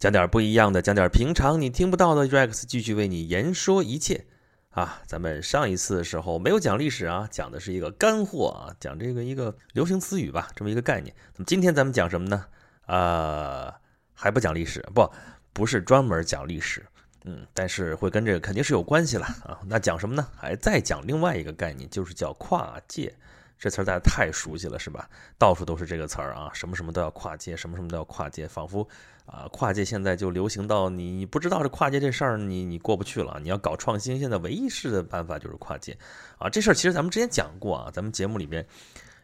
讲点不一样的，讲点平常你听不到的。Rex 继续为你言说一切啊！咱们上一次的时候没有讲历史啊，讲的是一个干货啊，讲这个一个流行词语吧，这么一个概念。那么今天咱们讲什么呢？啊，还不讲历史，不，不是专门讲历史，嗯，但是会跟这个肯定是有关系了啊。那讲什么呢？还再讲另外一个概念，就是叫跨界。这词儿大家太熟悉了，是吧？到处都是这个词儿啊，什么什么都要跨界，什么什么都要跨界，仿佛啊，跨界现在就流行到你不知道这跨界这事儿，你你过不去了。你要搞创新，现在唯一式的办法就是跨界啊。这事儿其实咱们之前讲过啊，咱们节目里边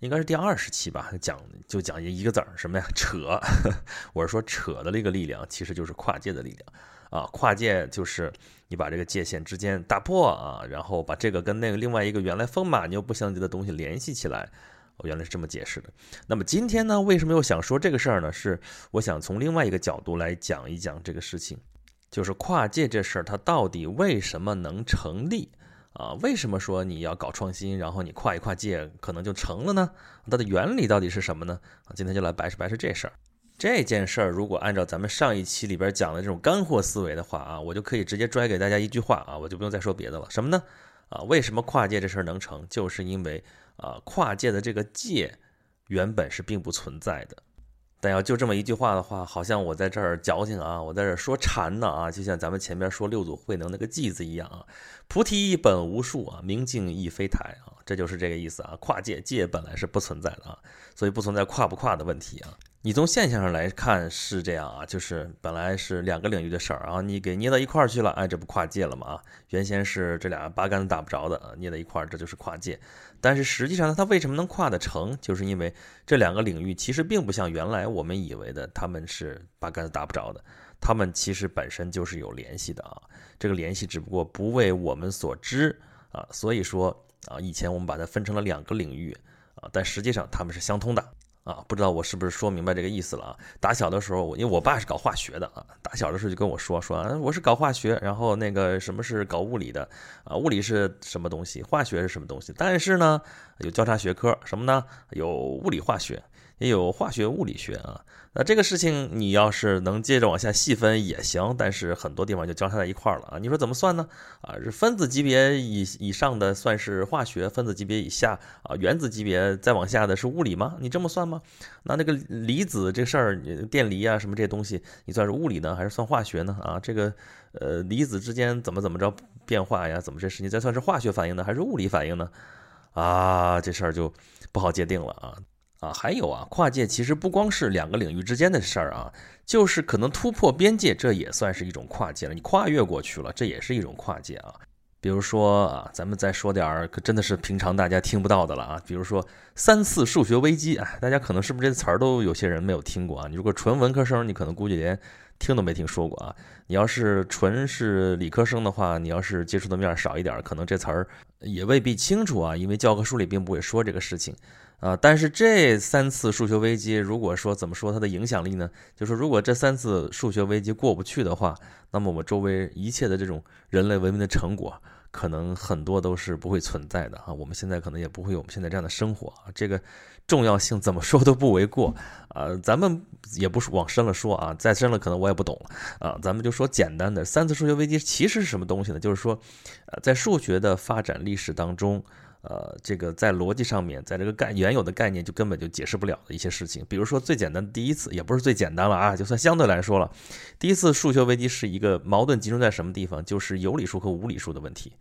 应该是第二十期吧，讲就讲一个字儿什么呀？扯。我是说扯的那个力量，其实就是跨界的力量。啊，跨界就是你把这个界限之间打破啊，然后把这个跟那个另外一个原来风马牛不相及的东西联系起来。我原来是这么解释的。那么今天呢，为什么又想说这个事儿呢？是我想从另外一个角度来讲一讲这个事情，就是跨界这事儿它到底为什么能成立啊？为什么说你要搞创新，然后你跨一跨界可能就成了呢？它的原理到底是什么呢？今天就来白扯白扯这事儿。这件事儿，如果按照咱们上一期里边讲的这种干货思维的话啊，我就可以直接拽给大家一句话啊，我就不用再说别的了。什么呢？啊，为什么跨界这事儿能成？就是因为啊，跨界的这个界原本是并不存在的。但要就这么一句话的话，好像我在这儿矫情啊，我在这儿说禅呢啊，就像咱们前面说六祖慧能那个偈字一样啊，菩提本无树啊，明镜亦非台啊，这就是这个意思啊。跨界界本来是不存在的啊，所以不存在跨不跨的问题啊。你从现象上来看是这样啊，就是本来是两个领域的事儿啊，你给捏到一块儿去了，哎，这不跨界了吗？啊，原先是这俩八竿子打不着的啊，捏到一块儿，这就是跨界。但是实际上呢，它为什么能跨得成？就是因为这两个领域其实并不像原来我们以为的，他们是八竿子打不着的，他们其实本身就是有联系的啊。这个联系只不过不为我们所知啊，所以说啊，以前我们把它分成了两个领域啊，但实际上它们是相通的。啊，不知道我是不是说明白这个意思了啊？打小的时候，我因为我爸是搞化学的啊，打小的时候就跟我说说，我是搞化学，然后那个什么是搞物理的啊？物理是什么东西？化学是什么东西？但是呢，有交叉学科，什么呢？有物理化学。也有化学物理学啊，那这个事情你要是能接着往下细分也行，但是很多地方就交叉在一块儿了啊。你说怎么算呢？啊，是分子级别以以上的算是化学，分子级别以下啊，原子级别再往下的是物理吗？你这么算吗？那那个离子这事儿，电离啊什么这东西，你算是物理呢，还是算化学呢？啊，这个呃离子之间怎么怎么着变化呀？怎么这事情再算是化学反应呢，还是物理反应呢？啊，这事儿就不好界定了啊。啊，还有啊，跨界其实不光是两个领域之间的事儿啊，就是可能突破边界，这也算是一种跨界了。你跨越过去了，这也是一种跨界啊。比如说啊，咱们再说点儿，可真的是平常大家听不到的了啊。比如说三次数学危机啊，大家可能是不是这词儿都有些人没有听过啊？你如果纯文科生，你可能估计连听都没听说过啊。你要是纯是理科生的话，你要是接触的面少一点，可能这词儿也未必清楚啊，因为教科书里并不会说这个事情。啊，但是这三次数学危机，如果说怎么说它的影响力呢？就说如果这三次数学危机过不去的话，那么我们周围一切的这种人类文明的成果，可能很多都是不会存在的啊。我们现在可能也不会有我们现在这样的生活啊。这个重要性怎么说都不为过啊。咱们也不是往深了说啊，再深了可能我也不懂了啊。咱们就说简单的，三次数学危机其实是什么东西呢？就是说，呃，在数学的发展历史当中。呃，这个在逻辑上面，在这个概原有的概念就根本就解释不了的一些事情，比如说最简单的第一次，也不是最简单了啊，就算相对来说了，第一次数学危机是一个矛盾集中在什么地方？就是有理数和无理数的问题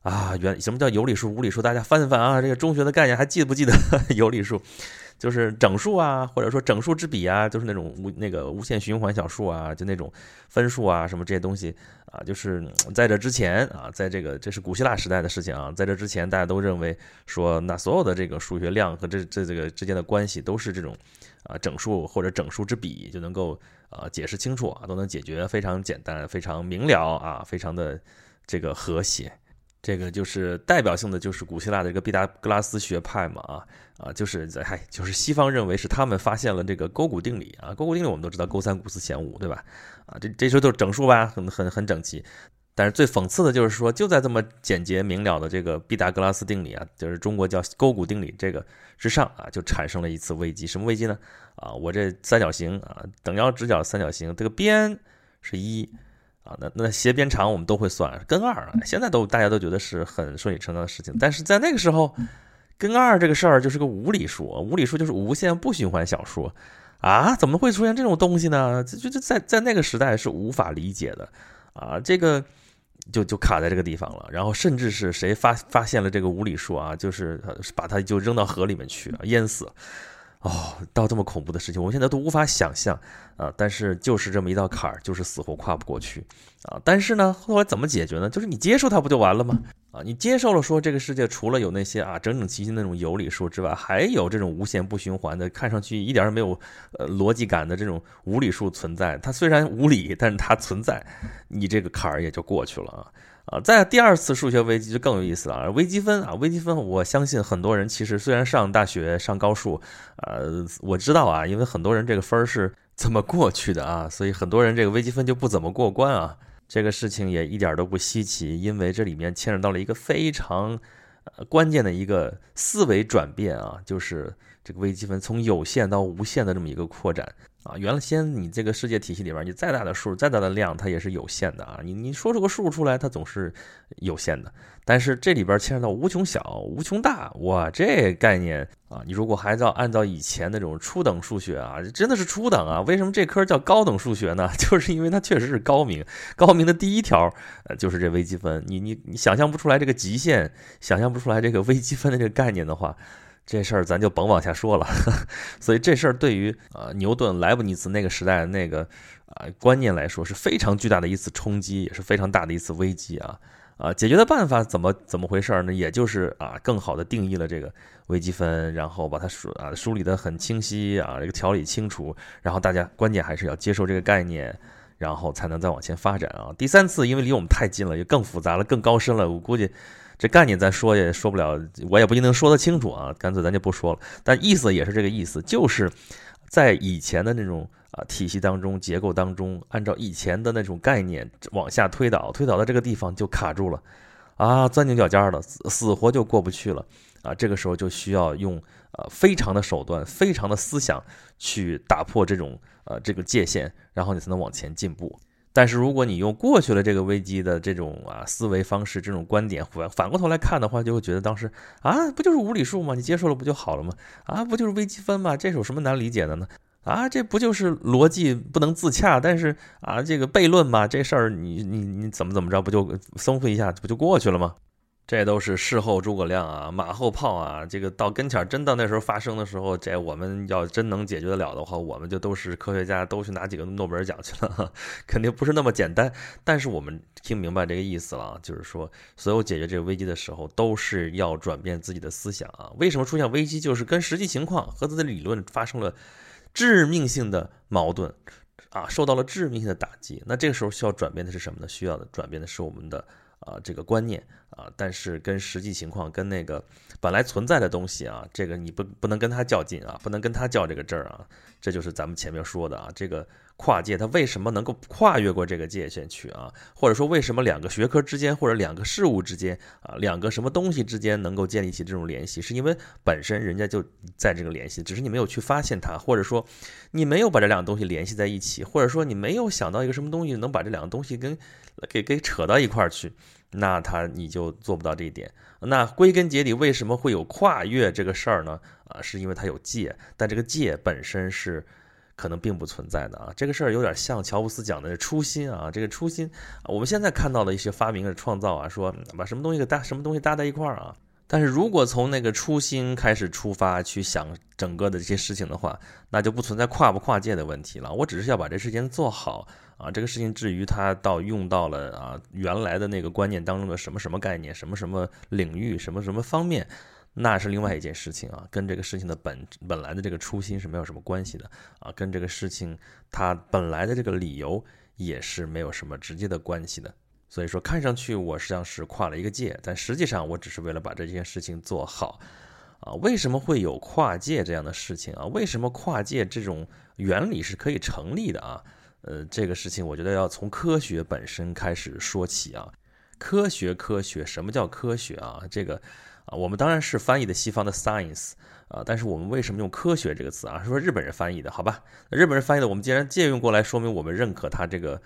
啊。原什么叫有理数、无理数？大家翻一翻啊，这个中学的概念还记不记得 有理数？就是整数啊，或者说整数之比啊，就是那种无那个无限循环小数啊，就那种分数啊，什么这些东西啊，就是在这之前啊，在这个这是古希腊时代的事情啊，在这之前大家都认为说，那所有的这个数学量和这这这个之间的关系都是这种啊整数或者整数之比就能够啊解释清楚啊，都能解决，非常简单，非常明了啊，非常的这个和谐。这个就是代表性的，就是古希腊的这个毕达哥拉斯学派嘛，啊啊，就是在嗨，就是西方认为是他们发现了这个勾股定理啊，勾股定理我们都知道，勾三股四弦五，对吧？啊，这这时候都是整数吧，很很很整齐。但是最讽刺的就是说，就在这么简洁明了的这个毕达哥拉斯定理啊，就是中国叫勾股定理这个之上啊，就产生了一次危机。什么危机呢？啊，我这三角形啊，等腰直角三角形，这个边是一啊，那那斜边长我们都会算根二啊，现在都大家都觉得是很顺理成章的事情。但是在那个时候，根二这个事儿就是个无理数，无理数就是无限不循环小数啊，怎么会出现这种东西呢？就就在在那个时代是无法理解的啊，这个。就就卡在这个地方了，然后甚至是谁发发现了这个无理数啊，就是把它就扔到河里面去啊，淹死。哦，到这么恐怖的事情，我现在都无法想象啊！但是就是这么一道坎儿，就是死活跨不过去啊！但是呢，后来怎么解决呢？就是你接受它不就完了吗？啊，你接受了说这个世界除了有那些啊整整齐齐那种有理数之外，还有这种无限不循环的，看上去一点也没有呃逻辑感的这种无理数存在。它虽然无理，但是它存在，你这个坎儿也就过去了啊。啊，在第二次数学危机就更有意思了啊！微积分啊，微积分，我相信很多人其实虽然上大学上高数，呃，我知道啊，因为很多人这个分儿是怎么过去的啊，所以很多人这个微积分就不怎么过关啊。这个事情也一点都不稀奇，因为这里面牵扯到了一个非常关键的一个思维转变啊，就是这个微积分从有限到无限的这么一个扩展。啊，原先你这个世界体系里边，你再大的数、再大的量，它也是有限的啊。你你说出个数出来，它总是有限的。但是这里边牵扯到无穷小、无穷大，哇，这概念啊，你如果还照按照以前那种初等数学啊，真的是初等啊。为什么这科叫高等数学呢？就是因为它确实是高明，高明的第一条，呃，就是这微积分。你你你想象不出来这个极限，想象不出来这个微积分的这个概念的话。这事儿咱就甭往下说了，所以这事儿对于啊牛顿、莱布尼茨那个时代的那个啊观念来说是非常巨大的一次冲击，也是非常大的一次危机啊啊！解决的办法怎么怎么回事呢？也就是啊更好的定义了这个微积分，然后把它梳啊梳理的很清晰啊，这个条理清楚，然后大家关键还是要接受这个概念，然后才能再往前发展啊。第三次因为离我们太近了，就更复杂了，更高深了，我估计。这概念咱说也说不了，我也不一定说得清楚啊，干脆咱就不说了。但意思也是这个意思，就是在以前的那种啊体系当中、结构当中，按照以前的那种概念往下推导，推导到这个地方就卡住了，啊，钻牛角尖了，死死活就过不去了啊。这个时候就需要用呃非常的手段、非常的思想去打破这种呃这个界限，然后你才能往前进步。但是如果你用过去了这个危机的这种啊思维方式、这种观点反反过头来看的话，就会觉得当时啊不就是无理数吗？你接受了不就好了吗？啊不就是微积分吗？这有什么难理解的呢？啊这不就是逻辑不能自洽？但是啊这个悖论嘛，这事儿你你你怎么怎么着不就松复一下不就过去了吗？这都是事后诸葛亮啊，马后炮啊。这个到跟前儿，真到那时候发生的时候，这我们要真能解决得了的话，我们就都是科学家，都去拿几个诺贝尔奖去了，肯定不是那么简单。但是我们听明白这个意思了，就是说，所有解决这个危机的时候，都是要转变自己的思想啊。为什么出现危机，就是跟实际情况和自己的理论发生了致命性的矛盾啊，受到了致命性的打击。那这个时候需要转变的是什么呢？需要的转变的是我们的。啊，这个观念啊，但是跟实际情况、跟那个本来存在的东西啊，这个你不不能跟他较劲啊，不能跟他较这个真儿啊，这就是咱们前面说的啊，这个跨界它为什么能够跨越过这个界限去啊？或者说为什么两个学科之间或者两个事物之间啊，两个什么东西之间能够建立起这种联系？是因为本身人家就在这个联系，只是你没有去发现它，或者说你没有把这两个东西联系在一起，或者说你没有想到一个什么东西能把这两个东西跟给给扯到一块儿去。那他你就做不到这一点。那归根结底，为什么会有跨越这个事儿呢？啊，是因为它有界，但这个界本身是可能并不存在的啊。这个事儿有点像乔布斯讲的初心啊。这个初心，我们现在看到的一些发明的创造啊，说把什么东西给搭，什么东西搭在一块儿啊。但是如果从那个初心开始出发去想整个的这些事情的话，那就不存在跨不跨界的问题了。我只是要把这事情做好啊，这个事情至于它到用到了啊原来的那个观念当中的什么什么概念、什么什么领域、什么什么方面，那是另外一件事情啊，跟这个事情的本本来的这个初心是没有什么关系的啊，跟这个事情它本来的这个理由也是没有什么直接的关系的。所以说，看上去我实际上是跨了一个界，但实际上我只是为了把这件事情做好，啊，为什么会有跨界这样的事情啊？为什么跨界这种原理是可以成立的啊？呃，这个事情我觉得要从科学本身开始说起啊。科学，科学，什么叫科学啊？这个我们当然是翻译的西方的 science 啊，但是我们为什么用科学这个词啊？是说日本人翻译的，好吧？日本人翻译的，我们既然借用过来，说明我们认可它这个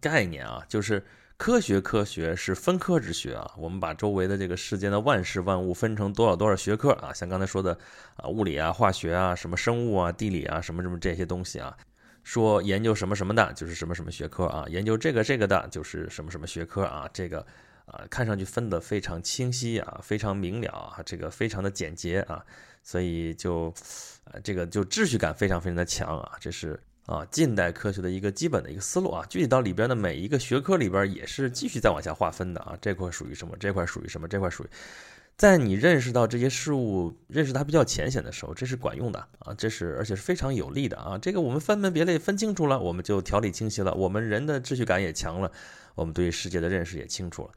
概念啊，就是科学，科学是分科之学啊。我们把周围的这个世间的万事万物分成多少多少学科啊，像刚才说的啊，物理啊、化学啊、什么生物啊、地理啊、什么什么这些东西啊。说研究什么什么的，就是什么什么学科啊；研究这个这个的，就是什么什么学科啊。这个啊，看上去分得非常清晰啊，非常明了啊，这个非常的简洁啊，所以就，呃，这个就秩序感非常非常的强啊。这是啊，近代科学的一个基本的一个思路啊。具体到里边的每一个学科里边，也是继续再往下划分的啊。这块属于什么？这块属于什么？这块属于。在你认识到这些事物、认识它比较浅显的时候，这是管用的啊，这是而且是非常有利的啊。这个我们分门别类分清楚了，我们就条理清晰了，我们人的秩序感也强了，我们对世界的认识也清楚了。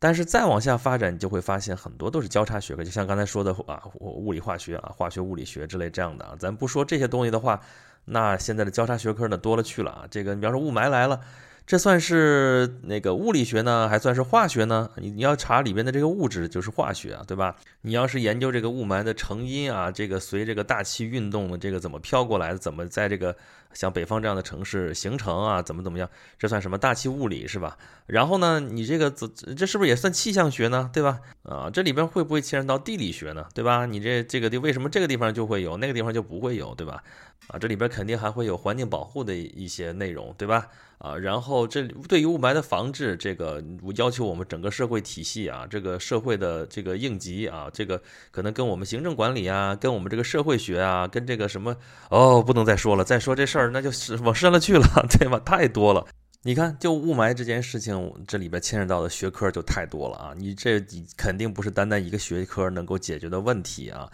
但是再往下发展，你就会发现很多都是交叉学科，就像刚才说的啊，物理化学啊、化学物理学之类这样的啊。咱不说这些东西的话，那现在的交叉学科呢多了去了啊。这个你比方说雾霾来了。这算是那个物理学呢，还算是化学呢？你你要查里边的这个物质，就是化学啊，对吧？你要是研究这个雾霾的成因啊，这个随这个大气运动的这个怎么飘过来的，怎么在这个像北方这样的城市形成啊，怎么怎么样？这算什么大气物理是吧？然后呢，你这个这这是不是也算气象学呢？对吧？啊，这里边会不会牵扯到地理学呢？对吧？你这这个地为什么这个地方就会有，那个地方就不会有，对吧？啊，这里边肯定还会有环境保护的一些内容，对吧？啊，然后这对于雾霾的防治，这个要求我们整个社会体系啊，这个社会的这个应急啊，这个可能跟我们行政管理啊，跟我们这个社会学啊，跟这个什么哦，不能再说了，再说这事儿那就是往深了去了，对吧？太多了。你看，就雾霾这件事情，这里边牵扯到的学科就太多了啊，你这肯定不是单单一个学科能够解决的问题啊。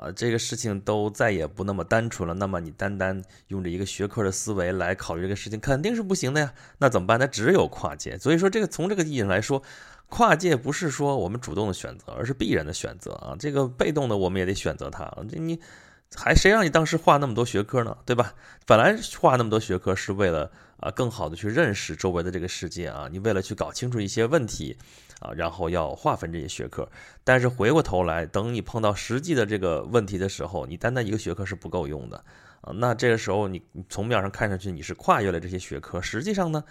啊，这个事情都再也不那么单纯了。那么你单单用着一个学科的思维来考虑这个事情，肯定是不行的呀。那怎么办？那只有跨界。所以说，这个从这个意义上来说，跨界不是说我们主动的选择，而是必然的选择啊。这个被动的我们也得选择它。这你还谁让你当时画那么多学科呢？对吧？本来画那么多学科是为了啊，更好的去认识周围的这个世界啊。你为了去搞清楚一些问题。啊，然后要划分这些学科，但是回过头来，等你碰到实际的这个问题的时候，你单单一个学科是不够用的啊。那这个时候，你从面上看上去你是跨越了这些学科，实际上呢，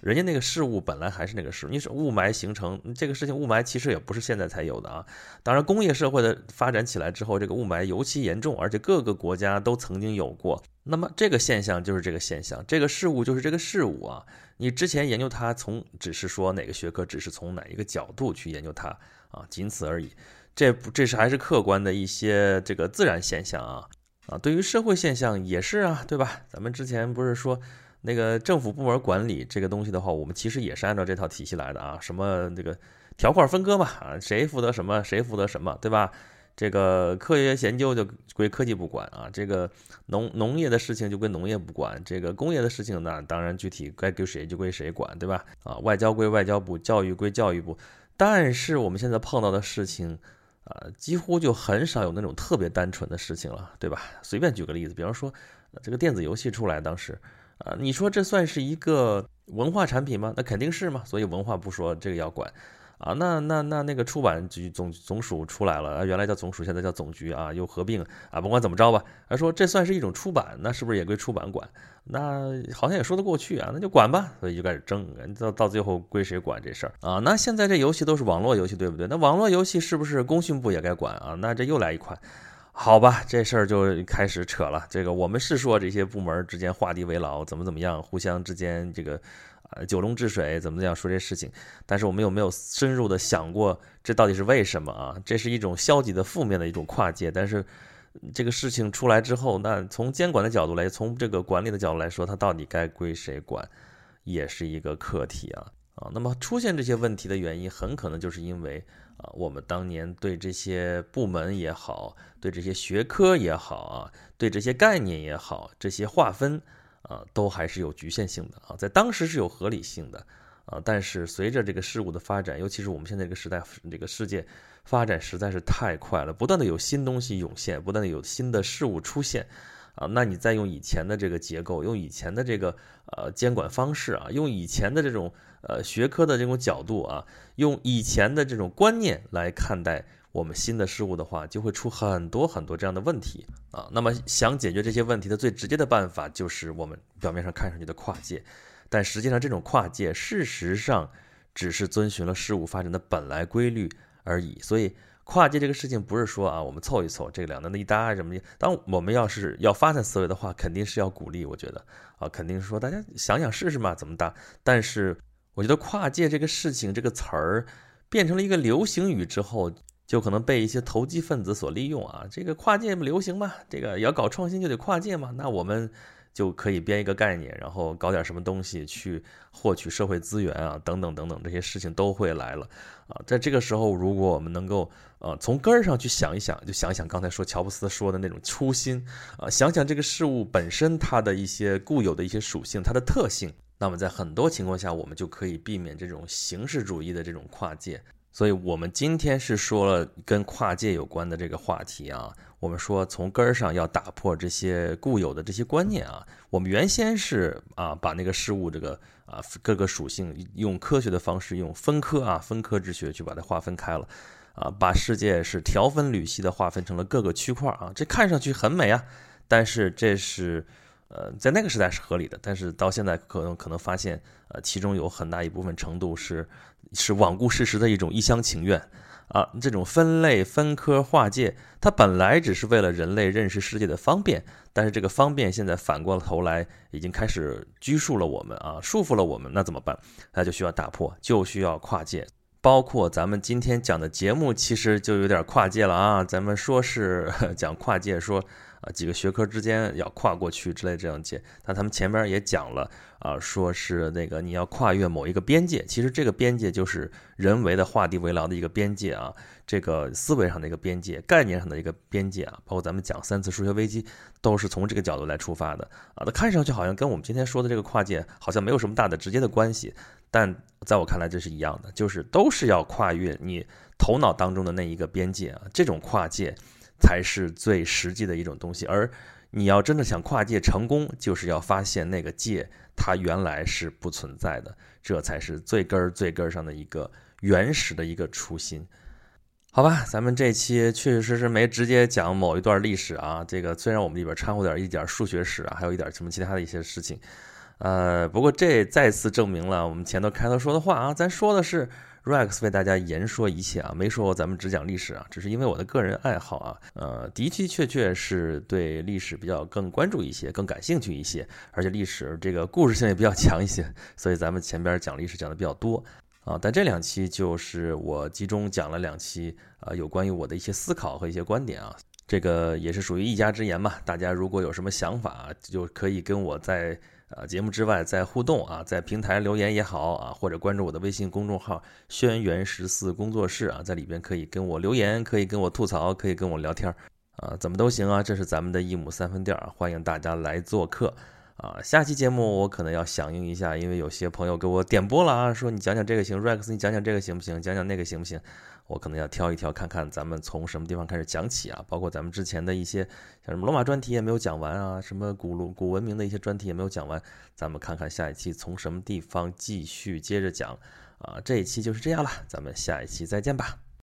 人家那个事物本来还是那个事。你是雾霾形成这个事情，雾霾其实也不是现在才有的啊。当然，工业社会的发展起来之后，这个雾霾尤其严重，而且各个国家都曾经有过。那么这个现象就是这个现象，这个事物就是这个事物啊。你之前研究它，从只是说哪个学科，只是从哪一个角度去研究它啊，仅此而已。这不，这是还是客观的一些这个自然现象啊啊。对于社会现象也是啊，对吧？咱们之前不是说那个政府部门管理这个东西的话，我们其实也是按照这套体系来的啊。什么这个条块分割嘛啊，谁负责什么，谁负责什么，对吧？这个科学研究就归科技部管啊，这个农农业的事情就归农业部管，这个工业的事情呢，当然具体该归谁就归谁管，对吧？啊，外交归外交部，教育归教育部。但是我们现在碰到的事情，啊，几乎就很少有那种特别单纯的事情了，对吧？随便举个例子，比方说这个电子游戏出来当时，啊，你说这算是一个文化产品吗？那肯定是嘛，所以文化部说这个要管。啊，那那那那个出版局总总署出来了，原来叫总署，现在叫总局啊，又合并啊，甭管怎么着吧，他说这算是一种出版，那是不是也归出版管？那好像也说得过去啊，那就管吧，所以就开始争，到到最后归谁管这事儿啊？那现在这游戏都是网络游戏，对不对？那网络游戏是不是工信部也该管啊？那这又来一款，好吧，这事儿就开始扯了。这个我们是说这些部门之间画地为牢，怎么怎么样，互相之间这个。啊，九龙治水怎么样说这事情？但是我们有没有深入的想过，这到底是为什么啊？这是一种消极的、负面的一种跨界。但是这个事情出来之后，那从监管的角度来，从这个管理的角度来说，它到底该归谁管，也是一个课题啊啊。那么出现这些问题的原因，很可能就是因为啊，我们当年对这些部门也好，对这些学科也好啊，对这些概念也好，这些划分。啊，都还是有局限性的啊，在当时是有合理性的啊，但是随着这个事物的发展，尤其是我们现在这个时代，这个世界发展实在是太快了，不断的有新东西涌现，不断的有新的事物出现，啊，那你再用以前的这个结构，用以前的这个呃监管方式啊，用以前的这种呃学科的这种角度啊，用以前的这种观念来看待我们新的事物的话，就会出很多很多这样的问题啊。那么想解决这些问题的最直接的办法，就是我们表面上看上去的跨界，但实际上这种跨界事实上只是遵循了事物发展的本来规律而已，所以。跨界这个事情不是说啊，我们凑一凑，这个两难的一搭什么的。当我们要是要发散思维的话，肯定是要鼓励。我觉得啊，肯定是说大家想想试试嘛，怎么搭。但是我觉得跨界这个事情这个词儿变成了一个流行语之后，就可能被一些投机分子所利用啊。这个跨界不流行嘛，这个要搞创新就得跨界嘛。那我们。就可以编一个概念，然后搞点什么东西去获取社会资源啊，等等等等，这些事情都会来了啊。在这个时候，如果我们能够呃从根儿上去想一想，就想想刚才说乔布斯说的那种初心啊，想想这个事物本身它的一些固有的一些属性，它的特性，那么在很多情况下，我们就可以避免这种形式主义的这种跨界。所以，我们今天是说了跟跨界有关的这个话题啊。我们说从根儿上要打破这些固有的这些观念啊。我们原先是啊，把那个事物这个啊各个属性用科学的方式，用分科啊分科之学去把它划分开了啊，把世界是条分缕析的划分成了各个区块啊。这看上去很美啊，但是这是呃在那个时代是合理的，但是到现在可能可能发现呃其中有很大一部分程度是。是罔顾事实的一种一厢情愿啊！这种分类、分科、划界，它本来只是为了人类认识世界的方便，但是这个方便现在反过头来，已经开始拘束了我们啊，束缚了我们。那怎么办？那就需要打破，就需要跨界。包括咱们今天讲的节目，其实就有点跨界了啊！咱们说是 讲跨界，说。啊，几个学科之间要跨过去之类这样界，那他们前面也讲了啊，说是那个你要跨越某一个边界，其实这个边界就是人为的画地为牢的一个边界啊，这个思维上的一个边界，概念上的一个边界啊，包括咱们讲三次数学危机都是从这个角度来出发的啊，它看上去好像跟我们今天说的这个跨界好像没有什么大的直接的关系，但在我看来这是一样的，就是都是要跨越你头脑当中的那一个边界啊，这种跨界。才是最实际的一种东西，而你要真的想跨界成功，就是要发现那个界它原来是不存在的，这才是最根儿最根儿上的一个原始的一个初心。好吧，咱们这期确确实实没直接讲某一段历史啊，这个虽然我们里边掺和点一点数学史啊，还有一点什么其他的一些事情，呃，不过这再次证明了我们前头开头说的话啊，咱说的是。Rex 为大家言说一切啊，没说咱们只讲历史啊，只是因为我的个人爱好啊，呃，的的确确是对历史比较更关注一些，更感兴趣一些，而且历史这个故事性也比较强一些，所以咱们前边讲历史讲的比较多啊。但这两期就是我集中讲了两期啊，有关于我的一些思考和一些观点啊，这个也是属于一家之言嘛。大家如果有什么想法，就可以跟我在。啊，节目之外在互动啊，在平台留言也好啊，或者关注我的微信公众号“轩辕十四工作室”啊，在里边可以跟我留言，可以跟我吐槽，可以跟我聊天啊，怎么都行啊。这是咱们的一亩三分地儿，欢迎大家来做客啊。下期节目我可能要响应一下，因为有些朋友给我点播了啊，说你讲讲这个行，Rex 你讲讲这个行不行？讲讲那个行不行？我可能要挑一挑，看看咱们从什么地方开始讲起啊，包括咱们之前的一些像什么罗马专题也没有讲完啊，什么古鲁古文明的一些专题也没有讲完，咱们看看下一期从什么地方继续接着讲啊，这一期就是这样了，咱们下一期再见吧。